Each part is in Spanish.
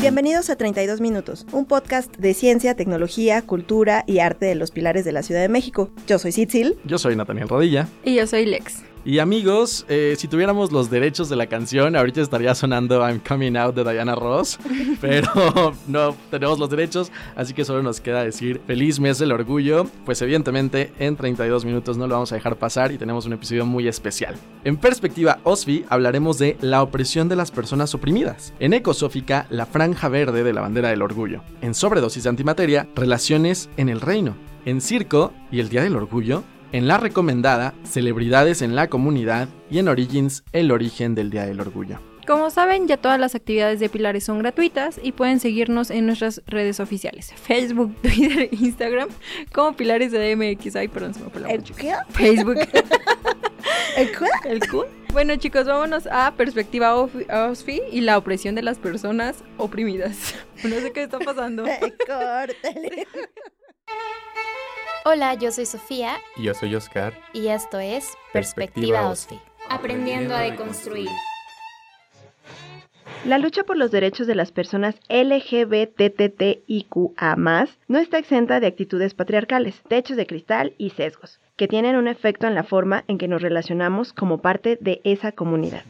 Bienvenidos a 32 Minutos, un podcast de ciencia, tecnología, cultura y arte de los pilares de la Ciudad de México. Yo soy Sitzil. Yo soy Nathaniel Rodilla. Y yo soy Lex. Y amigos, eh, si tuviéramos los derechos de la canción, ahorita estaría sonando I'm Coming Out de Diana Ross, pero no tenemos los derechos, así que solo nos queda decir feliz mes del orgullo, pues evidentemente en 32 minutos no lo vamos a dejar pasar y tenemos un episodio muy especial. En perspectiva OSFI hablaremos de la opresión de las personas oprimidas, en Ecosófica la franja verde de la bandera del orgullo, en sobredosis de antimateria, relaciones en el reino, en circo y el Día del Orgullo, en la recomendada, celebridades en la comunidad y en Origins, el origen del Día del Orgullo. Como saben, ya todas las actividades de Pilares son gratuitas y pueden seguirnos en nuestras redes oficiales: Facebook, Twitter, Instagram, como Pilares de MX. Ay, perdón, se me fue la ¿El qué? Facebook. ¿El qué? ¿El qué? Bueno, chicos, vámonos a Perspectiva OSFI y la opresión de las personas oprimidas. No sé qué está pasando. Córtale. Hola, yo soy Sofía. Y yo soy Oscar. Y esto es Perspectiva, Perspectiva OSFI. Aprendiendo a deconstruir. La lucha por los derechos de las personas LGBTTIQA no está exenta de actitudes patriarcales, techos de cristal y sesgos, que tienen un efecto en la forma en que nos relacionamos como parte de esa comunidad.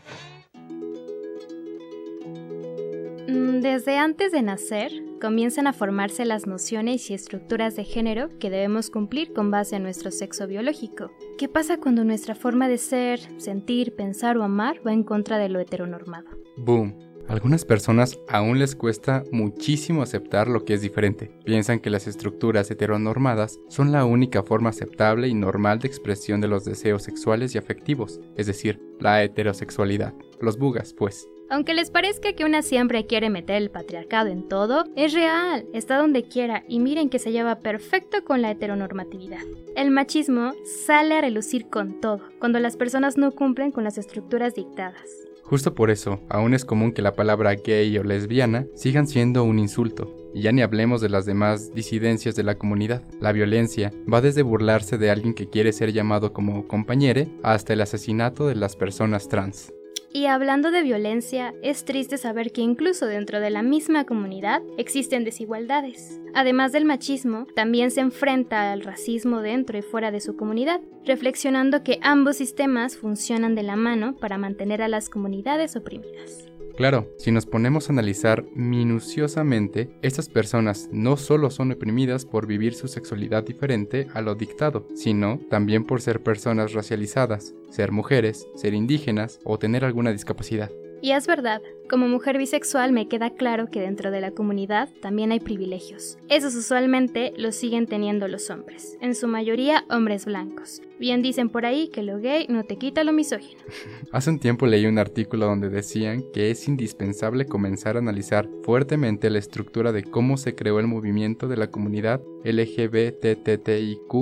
Mm, Desde antes de nacer, comienzan a formarse las nociones y estructuras de género que debemos cumplir con base en nuestro sexo biológico. ¿Qué pasa cuando nuestra forma de ser, sentir, pensar o amar va en contra de lo heteronormado? Boom. Algunas personas aún les cuesta muchísimo aceptar lo que es diferente. Piensan que las estructuras heteronormadas son la única forma aceptable y normal de expresión de los deseos sexuales y afectivos, es decir, la heterosexualidad. Los bugas, pues. Aunque les parezca que una siempre quiere meter el patriarcado en todo, es real, está donde quiera y miren que se lleva perfecto con la heteronormatividad. El machismo sale a relucir con todo, cuando las personas no cumplen con las estructuras dictadas. Justo por eso, aún es común que la palabra gay o lesbiana sigan siendo un insulto. Y ya ni hablemos de las demás disidencias de la comunidad. La violencia va desde burlarse de alguien que quiere ser llamado como compañere hasta el asesinato de las personas trans. Y hablando de violencia, es triste saber que incluso dentro de la misma comunidad existen desigualdades. Además del machismo, también se enfrenta al racismo dentro y fuera de su comunidad, reflexionando que ambos sistemas funcionan de la mano para mantener a las comunidades oprimidas. Claro, si nos ponemos a analizar minuciosamente, estas personas no solo son oprimidas por vivir su sexualidad diferente a lo dictado, sino también por ser personas racializadas, ser mujeres, ser indígenas o tener alguna discapacidad. Y es verdad, como mujer bisexual me queda claro que dentro de la comunidad también hay privilegios. Esos usualmente los siguen teniendo los hombres, en su mayoría hombres blancos. Bien dicen por ahí que lo gay no te quita lo misógino. Hace un tiempo leí un artículo donde decían que es indispensable comenzar a analizar fuertemente la estructura de cómo se creó el movimiento de la comunidad LGBTTIQ,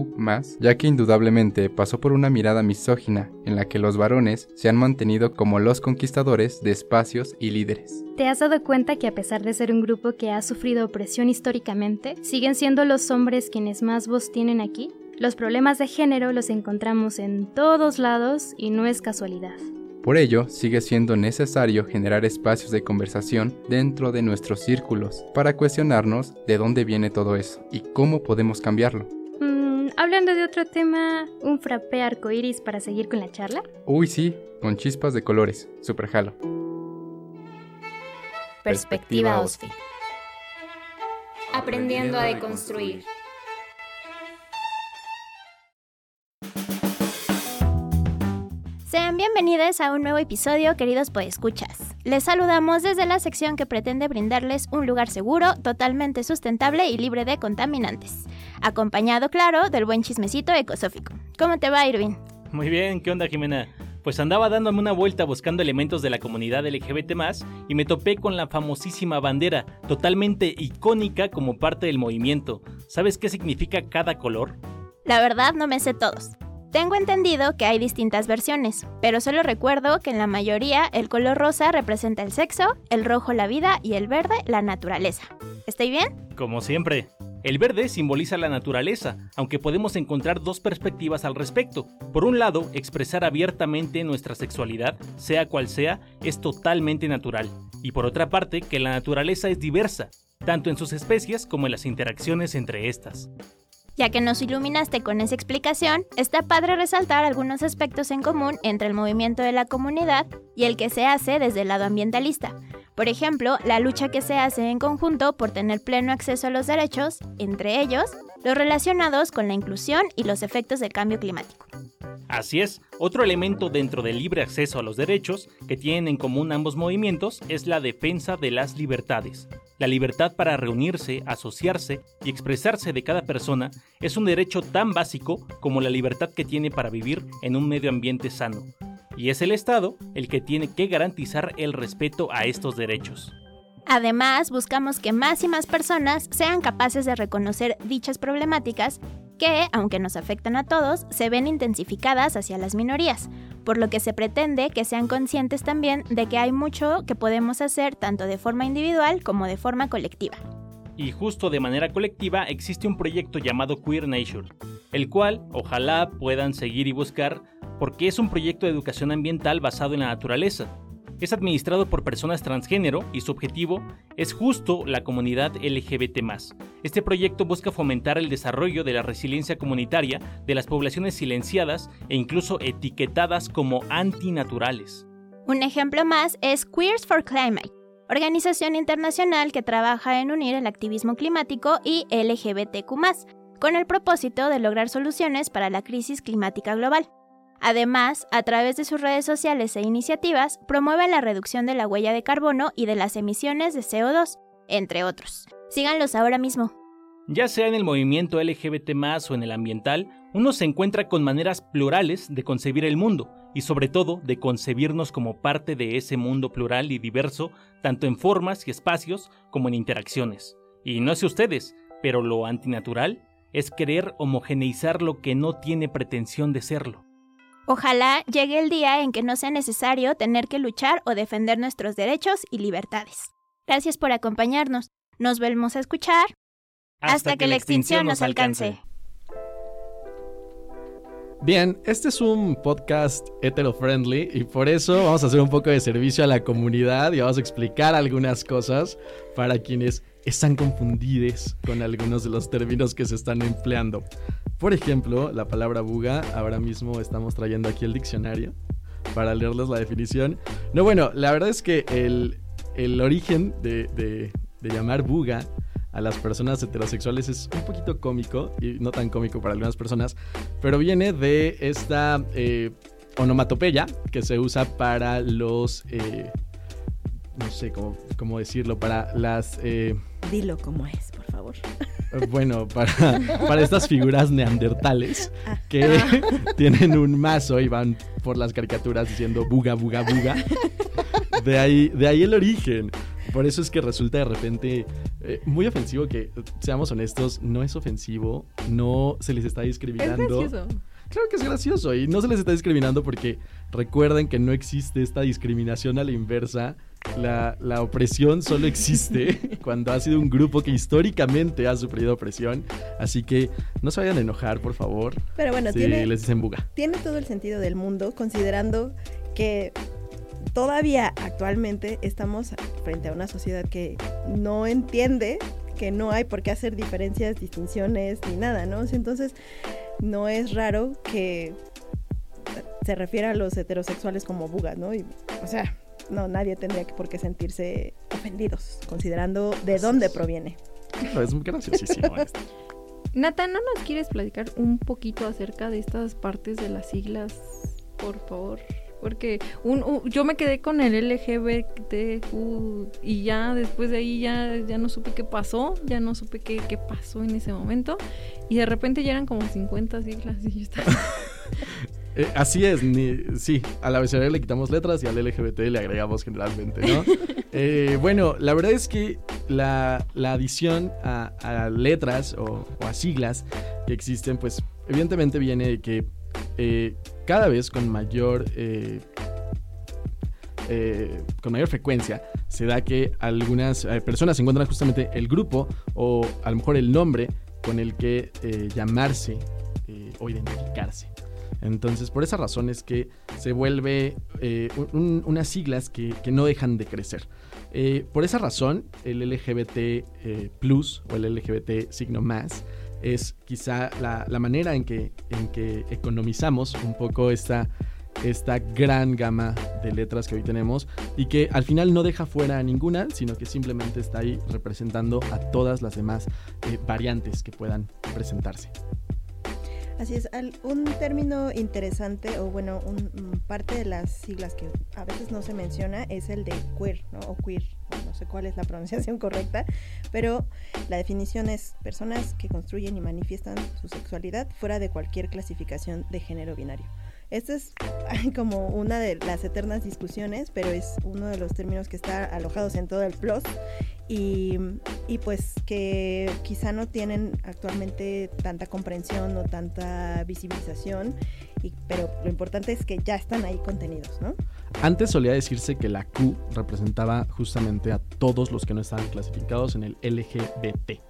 ya que indudablemente pasó por una mirada misógina en la que los varones se han mantenido como los conquistadores de espacios y líderes. ¿Te has dado cuenta que a pesar de ser un grupo que ha sufrido opresión históricamente, siguen siendo los hombres quienes más voz tienen aquí? Los problemas de género los encontramos en todos lados y no es casualidad. Por ello, sigue siendo necesario generar espacios de conversación dentro de nuestros círculos para cuestionarnos de dónde viene todo eso y cómo podemos cambiarlo. Mm, hablando de otro tema, ¿un frappé arcoíris para seguir con la charla? Uy, sí, con chispas de colores, super jalo. Perspectiva OSFI. Aprendiendo a deconstruir. Sean bienvenidos a un nuevo episodio, queridos podescuchas. Les saludamos desde la sección que pretende brindarles un lugar seguro, totalmente sustentable y libre de contaminantes. Acompañado, claro, del buen chismecito ecosófico. ¿Cómo te va, Irving? Muy bien, ¿qué onda, Jimena? Pues andaba dándome una vuelta buscando elementos de la comunidad LGBT y me topé con la famosísima bandera, totalmente icónica como parte del movimiento. ¿Sabes qué significa cada color? La verdad no me sé todos. Tengo entendido que hay distintas versiones, pero solo recuerdo que en la mayoría el color rosa representa el sexo, el rojo la vida y el verde la naturaleza. ¿Estoy bien? Como siempre. El verde simboliza la naturaleza, aunque podemos encontrar dos perspectivas al respecto. Por un lado, expresar abiertamente nuestra sexualidad, sea cual sea, es totalmente natural. Y por otra parte, que la naturaleza es diversa, tanto en sus especies como en las interacciones entre estas. Ya que nos iluminaste con esa explicación, está padre resaltar algunos aspectos en común entre el movimiento de la comunidad y el que se hace desde el lado ambientalista. Por ejemplo, la lucha que se hace en conjunto por tener pleno acceso a los derechos, entre ellos, los relacionados con la inclusión y los efectos del cambio climático. Así es, otro elemento dentro del libre acceso a los derechos que tienen en común ambos movimientos es la defensa de las libertades. La libertad para reunirse, asociarse y expresarse de cada persona es un derecho tan básico como la libertad que tiene para vivir en un medio ambiente sano. Y es el Estado el que tiene que garantizar el respeto a estos derechos. Además, buscamos que más y más personas sean capaces de reconocer dichas problemáticas que, aunque nos afectan a todos, se ven intensificadas hacia las minorías, por lo que se pretende que sean conscientes también de que hay mucho que podemos hacer tanto de forma individual como de forma colectiva. Y justo de manera colectiva existe un proyecto llamado Queer Nature, el cual ojalá puedan seguir y buscar porque es un proyecto de educación ambiental basado en la naturaleza, es administrado por personas transgénero y su objetivo es justo la comunidad LGBT. Este proyecto busca fomentar el desarrollo de la resiliencia comunitaria de las poblaciones silenciadas e incluso etiquetadas como antinaturales. Un ejemplo más es Queers for Climate, organización internacional que trabaja en unir el activismo climático y LGBTQ, con el propósito de lograr soluciones para la crisis climática global. Además, a través de sus redes sociales e iniciativas, promueven la reducción de la huella de carbono y de las emisiones de CO2, entre otros. Síganlos ahora mismo. Ya sea en el movimiento LGBT o en el ambiental, uno se encuentra con maneras plurales de concebir el mundo y sobre todo de concebirnos como parte de ese mundo plural y diverso, tanto en formas y espacios como en interacciones. Y no sé ustedes, pero lo antinatural es querer homogeneizar lo que no tiene pretensión de serlo. Ojalá llegue el día en que no sea necesario tener que luchar o defender nuestros derechos y libertades. Gracias por acompañarnos. Nos volvemos a escuchar hasta, que, la extinción nos alcance. Bien, este es un podcast hetero-friendly y por eso vamos a hacer un poco de servicio a la comunidad y vamos a explicar algunas cosas para quienes están confundidos con algunos de los términos que se están empleando. Por ejemplo, la palabra buga, ahora mismo estamos trayendo aquí el diccionario para leerles la definición. No, bueno, la verdad es que el, origen de, llamar buga a las personas heterosexuales es un poquito cómico y no tan cómico para algunas personas, pero viene de esta eh, onomatopeya que se usa para los... Eh, no sé cómo, cómo, decirlo, para las... Eh, Dilo como es, por favor. Bueno, para, para estas figuras neandertales ah. que tienen un mazo y van por las caricaturas diciendo buga, buga, buga. De ahí, de ahí el origen. Por eso es que resulta de repente eh, muy ofensivo que, seamos honestos, no es ofensivo, no se les está discriminando. Es gracioso. Claro que es gracioso y no se les está discriminando porque recuerden que no existe esta discriminación a la inversa la, opresión solo existe cuando ha sido un grupo que históricamente ha sufrido opresión. Así que no se vayan a enojar, por favor. Pero bueno, si tiene, les dicen buga. Tiene todo el sentido del mundo, considerando que todavía actualmente estamos frente a una sociedad que no entiende que no hay por qué hacer diferencias, distinciones ni nada, ¿no? Entonces, no es raro que se refiera a los heterosexuales como bugas, ¿no? Y, o sea, no, nadie tendría por qué sentirse ofendidos, considerando de dónde proviene. es muy graciosísimo esto. Nata, ¿no nos quieres platicar un poquito acerca de estas partes de las siglas, por favor? Porque un, yo me quedé con el LGBTQ y ya después de ahí ya, ya no supe qué pasó, ya no supe qué, qué pasó en ese momento. Y de repente ya eran como 50 siglas y yo estaba... Eh, así es, ni, sí, al abecedario le quitamos letras y al LGBT le agregamos generalmente, ¿no? Eh, bueno, la verdad es que la, adición a, letras o, a siglas que existen, pues evidentemente viene de que eh, cada vez con mayor eh, con mayor frecuencia se da que algunas eh, personas encuentran justamente el grupo o a lo mejor el nombre con el que eh, llamarse eh, o identificarse. Entonces, por esa razón es que se vuelve eh, un- unas siglas que, que no dejan de crecer. Eh, por esa razón, el LGBT eh, plus o el LGBT signo más es quizá la, la manera en que, en que economizamos un poco esta, esta gran gama de letras que hoy tenemos y que al final no deja fuera a ninguna, sino que simplemente está ahí representando a todas las demás eh, variantes que puedan presentarse. Así es, un término interesante o bueno, un, parte de las siglas que a veces no se menciona es el de queer, ¿no? O queer, no sé cuál es la pronunciación correcta, pero la definición es personas que construyen y manifiestan su sexualidad fuera de cualquier clasificación de género binario. Esta es como una de las eternas discusiones, pero es uno de los términos que está alojados en todo el plus y, y pues que quizá no tienen actualmente tanta comprensión o tanta visibilización, y, pero lo importante es que ya están ahí contenidos, ¿no? Antes solía decirse que la Q representaba justamente a todos los que no estaban clasificados en el LGBT.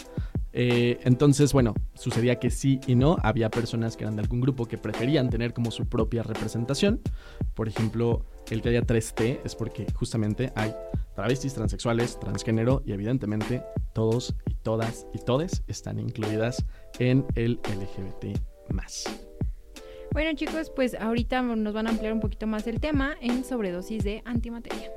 Eh, entonces, bueno, sucedía que sí y no. Había personas que eran de algún grupo que preferían tener como su propia representación. Por ejemplo, el que haya 3T es porque justamente hay travestis, transexuales, transgénero y evidentemente todos y todas y todes están incluidas en el LGBT más. Bueno chicos, pues ahorita nos van a ampliar un poquito más el tema en sobredosis de antimateria.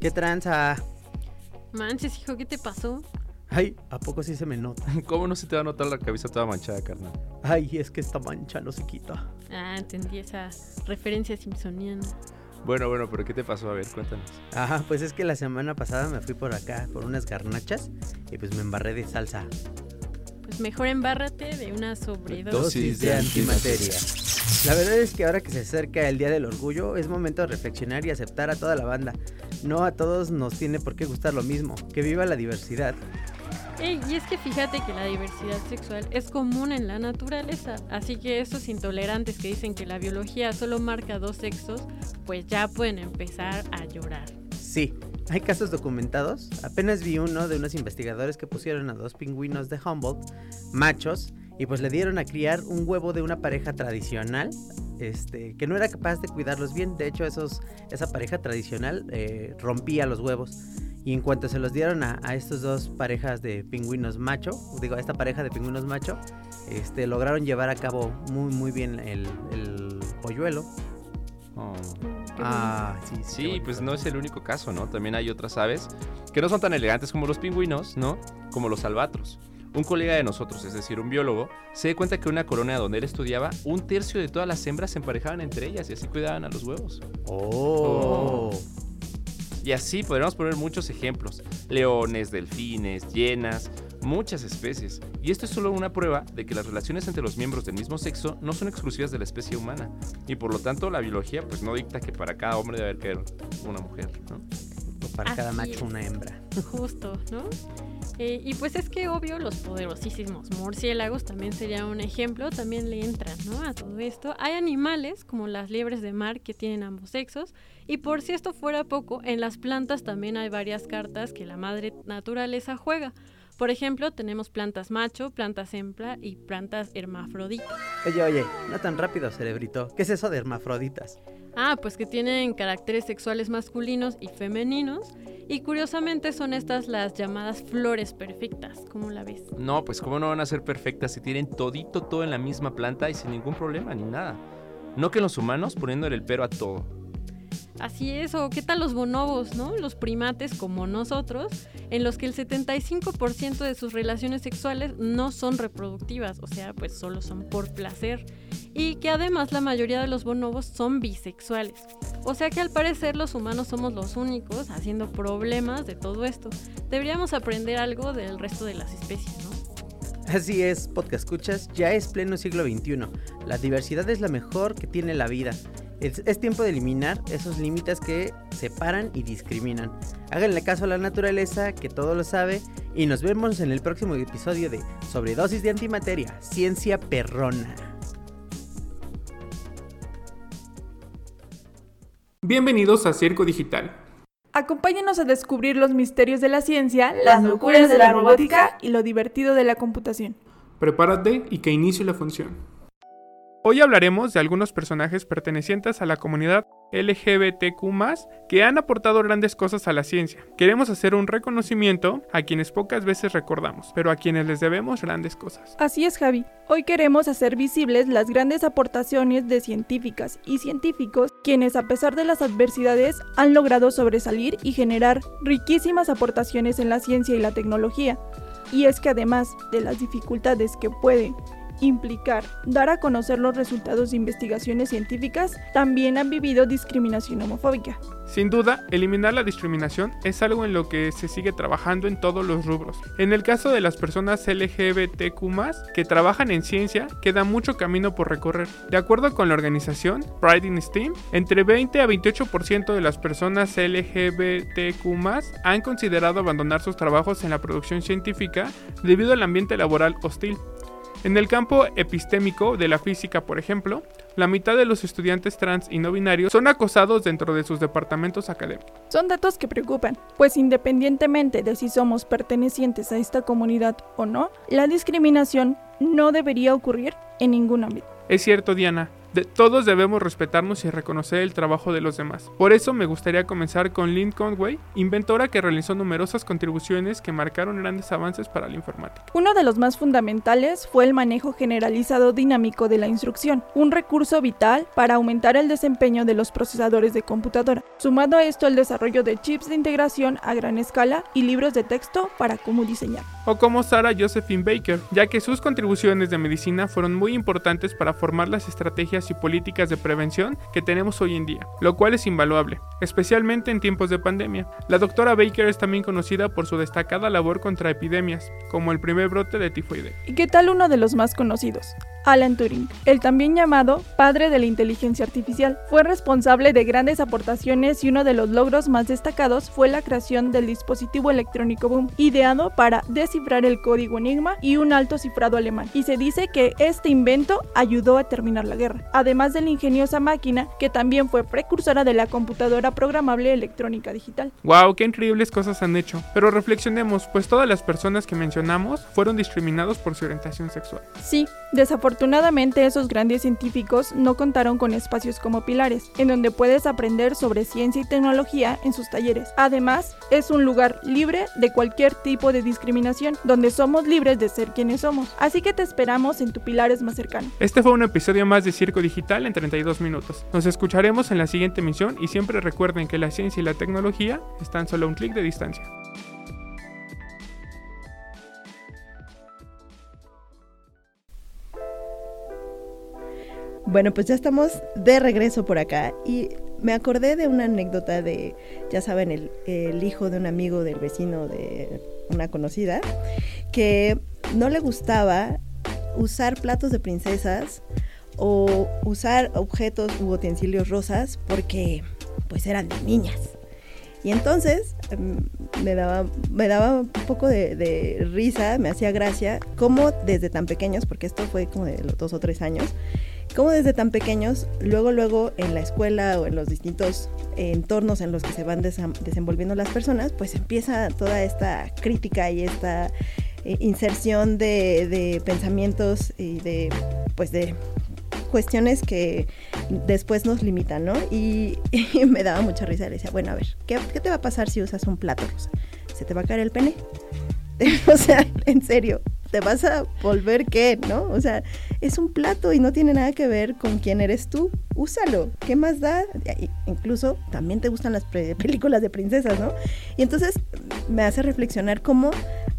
¿Qué tranza? Manches, hijo, ¿qué te pasó? Ay, ¿a poco sí se me nota? ¿Cómo no se te va a notar la cabeza toda manchada, carnal? Ay, es que esta mancha no se quita. Ah, entendí esa referencia simpsoniana. Bueno, bueno, pero ¿qué te pasó? A ver, cuéntanos. Ajá, pues es que la semana pasada me fui por acá por unas garnachas y pues me embarré de salsa. Pues mejor embárrate de una sobredosis. Dosis de antimateria. La verdad es que ahora que se acerca el Día del Orgullo es momento de reflexionar y aceptar a toda la banda. No a todos nos tiene por qué gustar lo mismo. Que viva la diversidad. Ey, y es que fíjate que la diversidad sexual es común en la naturaleza, así que esos intolerantes que dicen que la biología solo marca dos sexos, pues ya pueden empezar a llorar. Sí, hay casos documentados. Apenas vi uno de unos investigadores que pusieron a dos pingüinos de Humboldt, machos, y pues le dieron a criar un huevo de una pareja tradicional, este, que no era capaz de cuidarlos bien. De hecho, esos, esa pareja tradicional eh, rompía los huevos. Y en cuanto se los dieron a, a estos dos parejas de pingüinos macho, digo, a esta pareja de pingüinos macho, este, lograron llevar a cabo muy, muy bien el, el polluelo. Oh. Qué Ah, sí, sí. Sí, pues no es el único caso, ¿no? También hay otras aves que no son tan elegantes como los pingüinos, ¿no? Como los albatros. Un colega de nosotros, es decir, un biólogo, se dio cuenta que en una colonia donde él estudiaba, un tercio de todas las hembras se emparejaban entre ellas y así cuidaban a los huevos. Oh. Y así podríamos poner muchos ejemplos. Leones, delfines, hienas, muchas especies. Y esto es solo una prueba de que las relaciones entre los miembros del mismo sexo no son exclusivas de la especie humana. Y por lo tanto la biología pues no dicta que para cada hombre debe haber una mujer, ¿no? O para cada macho es. una hembra. Justo, ¿no? Eh, y pues es que obvio los poderosísimos murciélagos también sería un ejemplo, también le entran, ¿no? A todo esto. Hay animales como las liebres de mar que tienen ambos sexos y por si esto fuera poco, en las plantas también hay varias cartas que la madre naturaleza juega. Por ejemplo, tenemos plantas macho, plantas hembra y plantas hermafroditas. Oye, oye, no tan rápido, cerebrito. ¿Qué es eso de hermafroditas? Ah, pues que tienen caracteres sexuales masculinos y femeninos. Y curiosamente son estas las llamadas flores perfectas. ¿Cómo la ves? No, pues cómo no van a ser perfectas si tienen todito todo en la misma planta y sin ningún problema ni nada. No que los humanos poniéndole el pero a todo. Así es, o qué tal los bonobos, ¿no? Los primates como nosotros, en los que el 75% de sus relaciones sexuales no son reproductivas, o sea, pues solo son por placer. Y que además la mayoría de los bonobos son bisexuales. O sea que al parecer los humanos somos los únicos haciendo problemas de todo esto. Deberíamos aprender algo del resto de las especies, ¿no? Así es, podcast escuchas, ya es pleno siglo XXI. La diversidad es la mejor que tiene la vida. Es, es tiempo de eliminar esos límites que separan y discriminan. Háganle caso a la naturaleza, que todo lo sabe, y nos vemos en el próximo episodio de Sobredosis de Antimateria, Ciencia Perrona. Bienvenidos a Circo Digital. Acompáñenos a descubrir los misterios de la ciencia, las locuras de la robótica y lo divertido de la computación. Prepárate y que inicie la función. Hoy hablaremos de algunos personajes pertenecientes a la comunidad LGBTQ que han aportado grandes cosas a la ciencia. Queremos hacer un reconocimiento a quienes pocas veces recordamos, pero a quienes les debemos grandes cosas. Así es, Javi. Hoy queremos hacer visibles las grandes aportaciones de científicas y científicos quienes a pesar de las adversidades han logrado sobresalir y generar riquísimas aportaciones en la ciencia y la tecnología. Y es que además de las dificultades que pueden implicar dar a conocer los resultados de investigaciones científicas, también han vivido discriminación homofóbica. Sin duda, eliminar la discriminación es algo en lo que se sigue trabajando en todos los rubros. En el caso de las personas LGBTQ que trabajan en ciencia, queda mucho camino por recorrer. De acuerdo con la organización Pride in STEAM, entre 20 a 28% de las personas LGBTQ han considerado abandonar sus trabajos en la producción científica debido al ambiente laboral hostil. En el campo epistémico de la física, por ejemplo, la mitad de los estudiantes trans y no binarios son acosados dentro de sus departamentos académicos. Son datos que preocupan, pues independientemente de si somos pertenecientes a esta comunidad o no, la discriminación no debería ocurrir en ningún ámbito. Es cierto, Diana, todos debemos respetarnos y reconocer el trabajo de los demás. Por eso me gustaría comenzar con Lynn Conway, inventora que realizó numerosas contribuciones que marcaron grandes avances para la informática. Uno de los más fundamentales fue el manejo generalizado dinámico de la instrucción, un recurso vital para aumentar el desempeño de los procesadores de computadora. Sumado a esto el desarrollo de chips de integración a gran escala y libros de texto para cómo diseñar. O como Sarah Josephine Baker, ya que sus contribuciones de medicina fueron muy importantes para formar las estrategias y políticas de prevención que tenemos hoy en día, lo cual es invaluable, especialmente en tiempos de pandemia. La doctora Baker es también conocida por su destacada labor contra epidemias, como el primer brote de tifoide. ¿Y qué tal uno de los más conocidos? Alan Turing, el también llamado padre de la inteligencia artificial. Fue responsable de grandes aportaciones y uno de los logros más destacados fue la creación del dispositivo electrónico Boom, ideado para descifrar el código Enigma y un alto cifrado alemán. Y se dice que este invento ayudó a terminar la guerra, además de la ingeniosa máquina que también fue precursora de la computadora programable electrónica digital. ¡Wow! ¡Qué increíbles cosas han hecho! Pero reflexionemos, pues todas las personas que mencionamos fueron discriminados por su orientación sexual. Sí, desafortunadamente Afortunadamente esos grandes científicos no contaron con espacios como Pilares, en donde puedes aprender sobre ciencia y tecnología en sus talleres. Además, es un lugar libre de cualquier tipo de discriminación, donde somos libres de ser quienes somos. Así que te esperamos en tu Pilares más cercano. Este fue un episodio más de Circo Digital en 32 minutos. Nos escucharemos en la siguiente emisión y siempre recuerden que la ciencia y la tecnología están solo a un clic de distancia. Bueno, pues ya estamos de regreso por acá y me acordé de una anécdota de, ya saben, el, hijo de un amigo del vecino de una conocida, que no le gustaba usar platos de princesas o usar objetos u utensilios rosas porque pues eran de niñas. Y entonces em, me, daba, me daba un poco de, de, risa, me hacía gracia, como desde tan pequeños, porque esto fue como de los dos o tres años, como desde tan pequeños, luego, luego en la escuela o en los distintos entornos en los que se van desenvolviendo las personas, pues empieza toda esta crítica y esta eh, inserción de, pensamientos y de, pues de cuestiones que después nos limitan, ¿no? Y, me daba mucha risa. Le decía, bueno, a ver, ¿qué, ¿qué, te va a pasar si usas un plato? ¿Se te va a caer el pene? o sea, en serio, te vas a volver qué, ¿no? O sea, es un plato y no tiene nada que ver con quién eres tú. Úsalo. ¿Qué más da? Incluso también te gustan las películas de princesas, ¿no? Y entonces me hace reflexionar cómo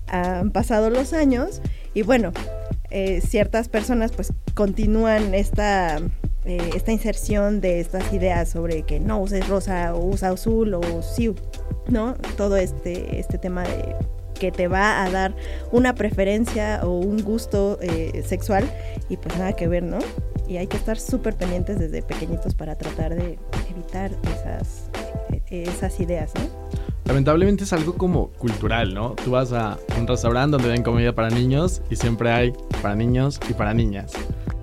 han pasado los años y bueno, eh, ciertas personas pues continúan esta, eh, esta inserción de estas ideas sobre que no uses rosa o usa azul o sí, ¿no? Todo este, este tema de que te va a dar una preferencia o un gusto eh, sexual y pues nada que ver, ¿no? y hay que estar súper pendientes desde pequeñitos para tratar de evitar esas, e- esas ideas, ¿no? Lamentablemente es algo como cultural, ¿no? Tú vas a un restaurante donde ven comida para niños y siempre hay para niños y para niñas.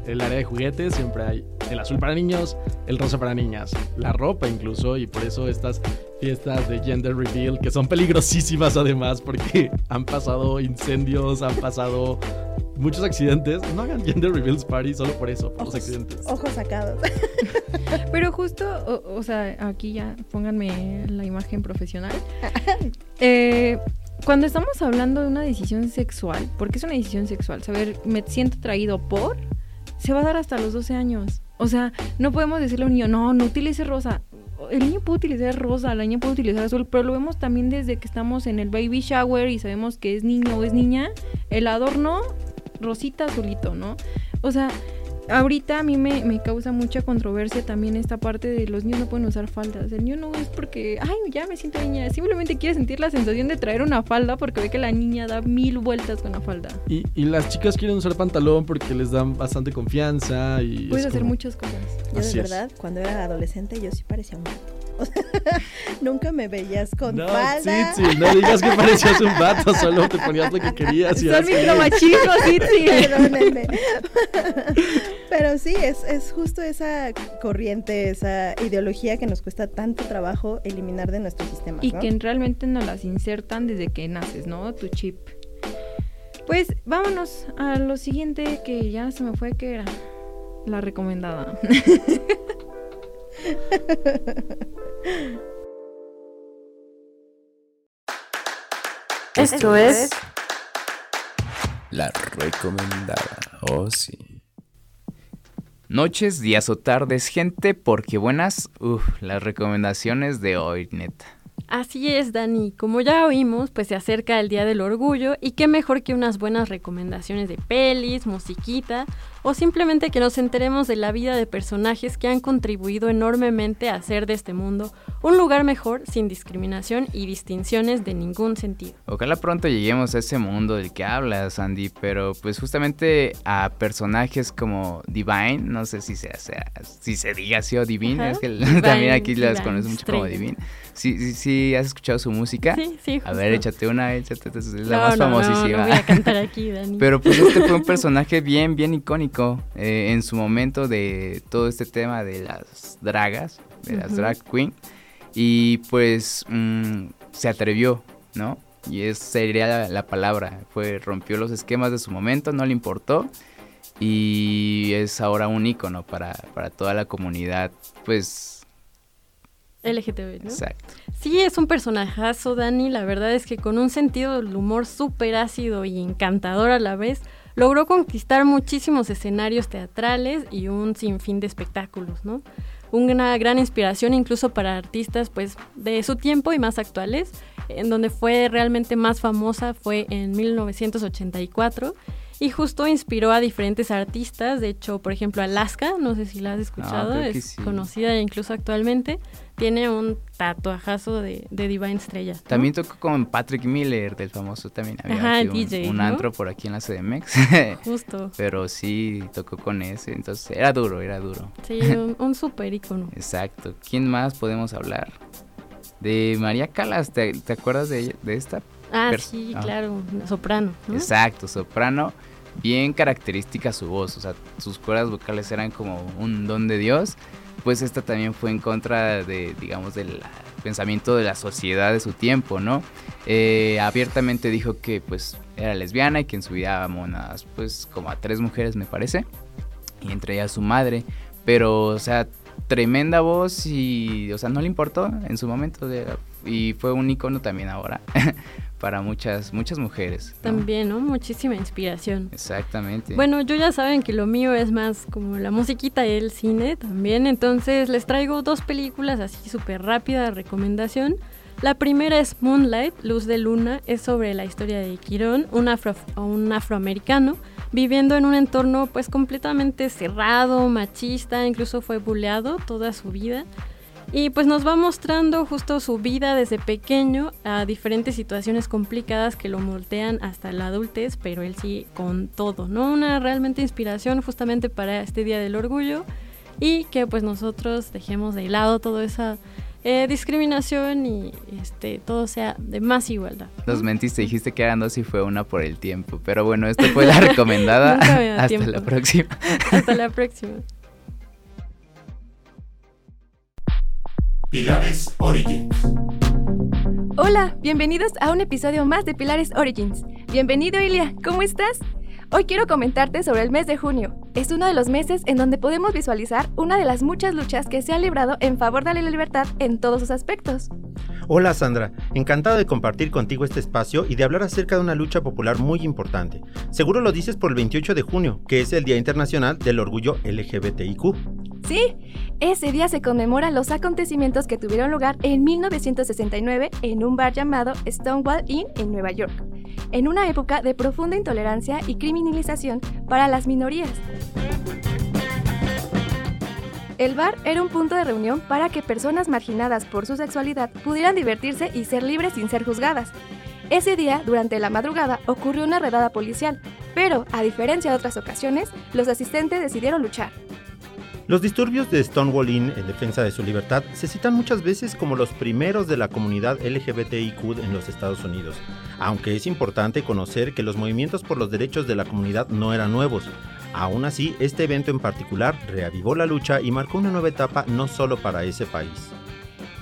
El área de juguetes siempre hay el azul para niños, el rosa para niñas, la ropa incluso y por eso estas fiestas de gender reveal que son peligrosísimas además porque han pasado incendios, han pasado muchos accidentes. No hagan gender reveals party solo por eso, por los accidentes. Ojos sacados. Pero justo, o, o sea, aquí ya pónganme la imagen profesional. Eh, cuando estamos hablando de una decisión sexual, porque es una decisión sexual, saber, me siento traído por, se va a dar hasta los 12 años. O sea, no podemos decirle a un niño, no, no utilice rosa. El niño puede utilizar rosa, la niña puede utilizar azul, pero lo vemos también desde que estamos en el baby shower y sabemos que es niño o es niña, el adorno, rosita, azulito, ¿no? O sea, ahorita a mí me, me causa mucha controversia también esta parte de los niños no pueden usar faldas. El niño no es porque, ay, ya me siento niña, simplemente quiere sentir la sensación de traer una falda porque ve que la niña da mil vueltas con la falda. Y, y las chicas quieren usar pantalón porque les dan bastante confianza y... Puedes es hacer como- muchas cosas. Yo Así de es. verdad, cuando era adolescente, yo sí parecía un vato. Nunca me veías con No, falda. No digas que parecías un vato, solo te ponías lo que querías. y Son sí. Perdónenme. Pero sí, es, es justo esa corriente, esa ideología que nos cuesta tanto trabajo eliminar de nuestro sistema. Y ¿no? que realmente nos las insertan desde que naces, ¿no? Tu chip. Pues vámonos a lo siguiente que ya se me fue, que era la recomendada. Esto es La recomendada. Oh, sí. Noches, días o tardes, gente, porque buenas, uff, las recomendaciones de hoy, neta. Así es, Dani. Como ya oímos, pues se acerca el Día del Orgullo y qué mejor que unas buenas recomendaciones de pelis, musiquita o simplemente que nos enteremos de la vida de personajes que han contribuido enormemente a hacer de este mundo un lugar mejor sin discriminación y distinciones de ningún sentido. Ojalá pronto lleguemos a ese mundo del que hablas, Andy, pero pues justamente a personajes como Divine, no sé si se, sea- si se diga así o Divine, Ajá. es que Divine, también aquí las conocen mucho como. Divine. Sí, sí, sí, ¿has escuchado su música? Sí, sí, A ver, justo. échate una, échate, es la No, más no, no, famosísima. no voy a cantar aquí, Dani. Pero pues este fue un personaje bien, bien icónico eh, en su momento de todo este tema de las dragas, de las drag queen. Y pues mm, se atrevió, ¿no? Y esa sería la, la palabra. Fue, rompió los esquemas de su momento, no le importó. Y es ahora un ícono para, para toda la comunidad, pues... LGTB, ¿no? Exacto. Sí, es un personajazo, Dani. La verdad es que con un sentido del humor súper ácido y encantador a la vez, logró conquistar muchísimos escenarios teatrales y un sinfín de espectáculos, ¿no? Una gran inspiración incluso para artistas pues de su tiempo y más actuales. En donde fue realmente más famosa fue en 1984 y justo inspiró a diferentes artistas. De hecho, por ejemplo, Alaska, no sé si la has escuchado, creo que es sí. conocida incluso actualmente. Tiene un tatuajazo de, de Divine Estrella. ¿no? También tocó con Patrick Miller, del famoso también. Había Ajá, aquí un, DJ, un ¿no? antro por aquí en la CDMX. Justo. Pero sí, tocó con ese. Entonces, era duro, era duro. Sí, un, un super icono. Exacto. ¿Quién más podemos hablar? De María Calas, ¿te, te acuerdas de, ella- de esta? Ah, pers- sí, ah. claro, soprano. ¿no? Exacto, soprano. Bien característica su voz, o sea, sus cuerdas vocales eran como un don de Dios. Pues esta también fue en contra de, digamos, del pensamiento de la sociedad de su tiempo, ¿no? Eh, abiertamente dijo que pues era lesbiana y que en su vida amó unas, pues como a tres mujeres me parece, y entre ellas su madre, pero o sea, tremenda voz y, o sea, no le importó en su momento y fue un icono también ahora para muchas, muchas mujeres. ¿no? También, ¿no? Muchísima inspiración. Exactamente. Bueno, yo ya saben que lo mío es más como la musiquita y el cine también, entonces les traigo dos películas así súper rápida recomendación. La primera es Moonlight, Luz de Luna, es sobre la historia de Quirón, un, afro- un afroamericano viviendo en un entorno pues completamente cerrado, machista, incluso fue buleado toda su vida. Y pues nos va mostrando justo su vida desde pequeño a diferentes situaciones complicadas que lo moldean hasta la adultez, pero él sí con todo, ¿no? Una realmente inspiración justamente para este Día del Orgullo y que pues nosotros dejemos de lado toda esa eh, discriminación y este todo sea de más igualdad. Nos mentiste, dijiste que eran dos y fue una por el tiempo, pero bueno, esto fue la recomendada. Hasta tiempo. la próxima. Hasta la próxima. Pilares Origins. Hola, bienvenidos a un episodio más de Pilares Origins. Bienvenido Ilia, ¿cómo estás? Hoy quiero comentarte sobre el mes de junio. Es uno de los meses en donde podemos visualizar una de las muchas luchas que se han librado en favor de la libertad en todos sus aspectos. Hola Sandra, encantado de compartir contigo este espacio y de hablar acerca de una lucha popular muy importante. Seguro lo dices por el 28 de junio, que es el Día Internacional del Orgullo LGBTIQ. Sí, ese día se conmemoran los acontecimientos que tuvieron lugar en 1969 en un bar llamado Stonewall Inn en Nueva York, en una época de profunda intolerancia y criminalización para las minorías. El bar era un punto de reunión para que personas marginadas por su sexualidad pudieran divertirse y ser libres sin ser juzgadas. Ese día, durante la madrugada, ocurrió una redada policial, pero, a diferencia de otras ocasiones, los asistentes decidieron luchar. Los disturbios de Stonewall Inn en defensa de su libertad se citan muchas veces como los primeros de la comunidad LGBTIQ en los Estados Unidos, aunque es importante conocer que los movimientos por los derechos de la comunidad no eran nuevos. Aún así, este evento en particular reavivó la lucha y marcó una nueva etapa no solo para ese país.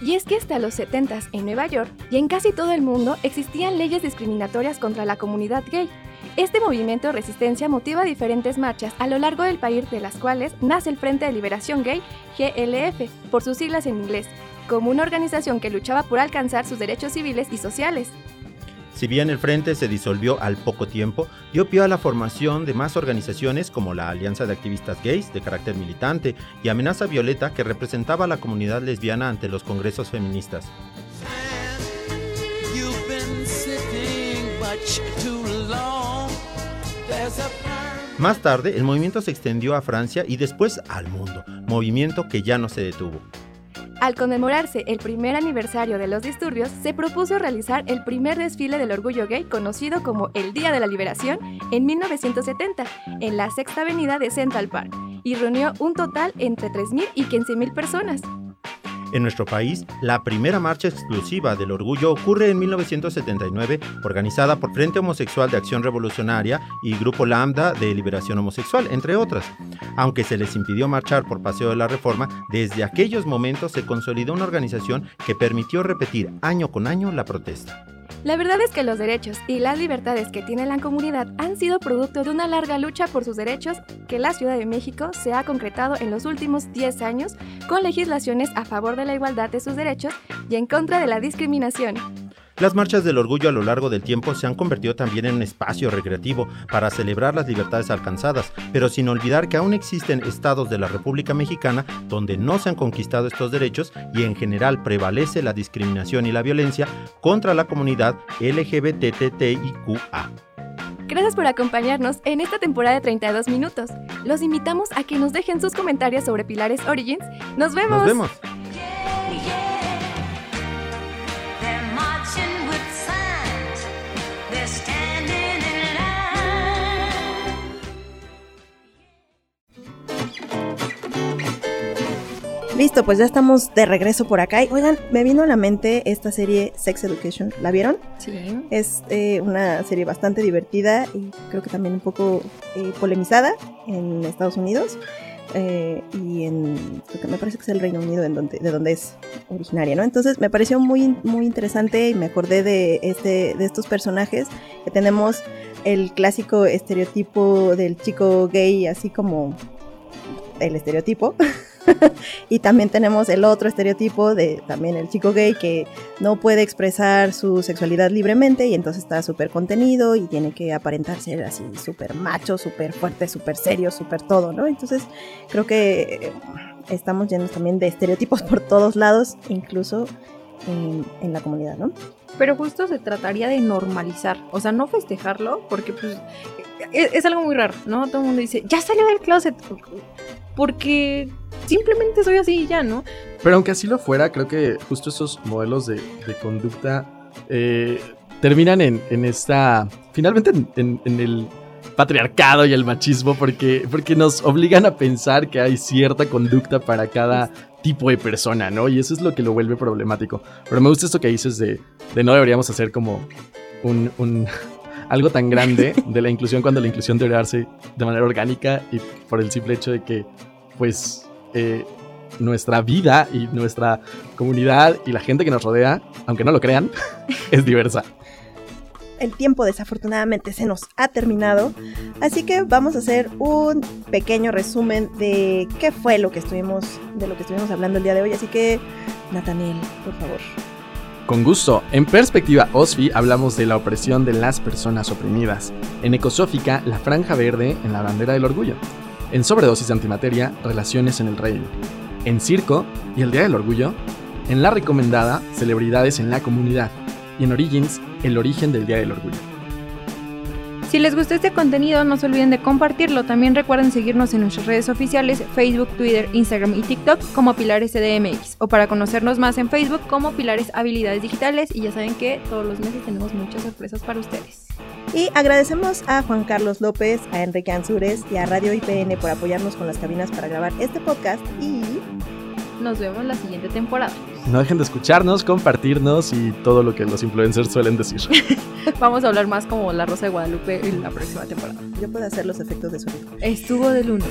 Y es que hasta los 70 en Nueva York y en casi todo el mundo existían leyes discriminatorias contra la comunidad gay. Este movimiento de resistencia motiva diferentes marchas a lo largo del país, de las cuales nace el Frente de Liberación Gay, GLF, por sus siglas en inglés, como una organización que luchaba por alcanzar sus derechos civiles y sociales. Si bien el frente se disolvió al poco tiempo, dio pie a la formación de más organizaciones como la Alianza de Activistas Gays de carácter militante y Amenaza Violeta que representaba a la comunidad lesbiana ante los congresos feministas. Más tarde, el movimiento se extendió a Francia y después al mundo, movimiento que ya no se detuvo. Al conmemorarse el primer aniversario de los disturbios, se propuso realizar el primer desfile del orgullo gay conocido como el Día de la Liberación en 1970 en la Sexta Avenida de Central Park y reunió un total entre 3.000 y 15.000 personas. En nuestro país, la primera marcha exclusiva del orgullo ocurre en 1979, organizada por Frente Homosexual de Acción Revolucionaria y Grupo Lambda de Liberación Homosexual, entre otras. Aunque se les impidió marchar por Paseo de la Reforma, desde aquellos momentos se consolidó una organización que permitió repetir año con año la protesta. La verdad es que los derechos y las libertades que tiene la comunidad han sido producto de una larga lucha por sus derechos que la Ciudad de México se ha concretado en los últimos 10 años con legislaciones a favor de la igualdad de sus derechos y en contra de la discriminación. Las marchas del orgullo a lo largo del tiempo se han convertido también en un espacio recreativo para celebrar las libertades alcanzadas, pero sin olvidar que aún existen estados de la República Mexicana donde no se han conquistado estos derechos y en general prevalece la discriminación y la violencia contra la comunidad LGBTTIQA. Gracias por acompañarnos en esta temporada de 32 minutos. Los invitamos a que nos dejen sus comentarios sobre Pilares Origins. ¡Nos vemos! Nos vemos. Listo, pues ya estamos de regreso por acá. Y, oigan, me vino a la mente esta serie Sex Education. ¿La vieron? Sí. Es eh, una serie bastante divertida y creo que también un poco eh, polemizada en Estados Unidos. eh, y en, creo que me parece que es el Reino Unido en donde, de donde es originaria, ¿no? Entonces me pareció muy, muy interesante y me acordé de, este, de estos personajes que tenemos el clásico estereotipo del chico gay, así como el estereotipo. y también tenemos el otro estereotipo de también el chico gay que no puede expresar su sexualidad libremente y entonces está súper contenido y tiene que aparentar ser así súper macho, súper fuerte, súper serio, súper todo, ¿no? Entonces creo que eh, estamos llenos también de estereotipos por todos lados, incluso en, en la comunidad, ¿no? Pero justo se trataría de normalizar, o sea, no festejarlo, porque pues es, es algo muy raro, ¿no? Todo el mundo dice, ya salió del closet, porque simplemente soy así y ya, ¿no? Pero aunque así lo fuera, creo que justo esos modelos de, de conducta eh, terminan en, en, esta. Finalmente en, en, en, el patriarcado y el machismo, porque, porque nos obligan a pensar que hay cierta conducta para cada tipo de persona, ¿no? Y eso es lo que lo vuelve problemático. Pero me gusta esto que dices de, de no deberíamos hacer como un, un algo tan grande de la inclusión cuando la inclusión debe darse de manera orgánica y por el simple hecho de que, pues, eh, nuestra vida y nuestra comunidad y la gente que nos rodea, aunque no lo crean, es diversa. El tiempo desafortunadamente se nos ha terminado, así que vamos a hacer un pequeño resumen de qué fue lo que estuvimos de lo que estuvimos hablando el día de hoy, así que Nathaniel, por favor. Con gusto. En perspectiva OSFI hablamos de la opresión de las personas oprimidas. En Ecosófica, la franja verde en la bandera del orgullo. En sobredosis de antimateria, relaciones en el reino. En circo y el Día del Orgullo. En la recomendada, celebridades en la comunidad. Y en Origins, el origen del Día del Orgullo. Si les gustó este contenido, no se olviden de compartirlo. También recuerden seguirnos en nuestras redes oficiales, Facebook, Twitter, Instagram y TikTok como Pilares CDMX. O para conocernos más en Facebook como Pilares Habilidades Digitales. Y ya saben que todos los meses tenemos muchas sorpresas para ustedes. Y agradecemos a Juan Carlos López, a Enrique Ansures y a Radio IPN por apoyarnos con las cabinas para grabar este podcast. Y nos vemos la siguiente temporada. No dejen de escucharnos, compartirnos y todo lo que los influencers suelen decir. Vamos a hablar más como La Rosa de Guadalupe en la próxima temporada. Yo puedo hacer los efectos de sonido. Estuvo del uno.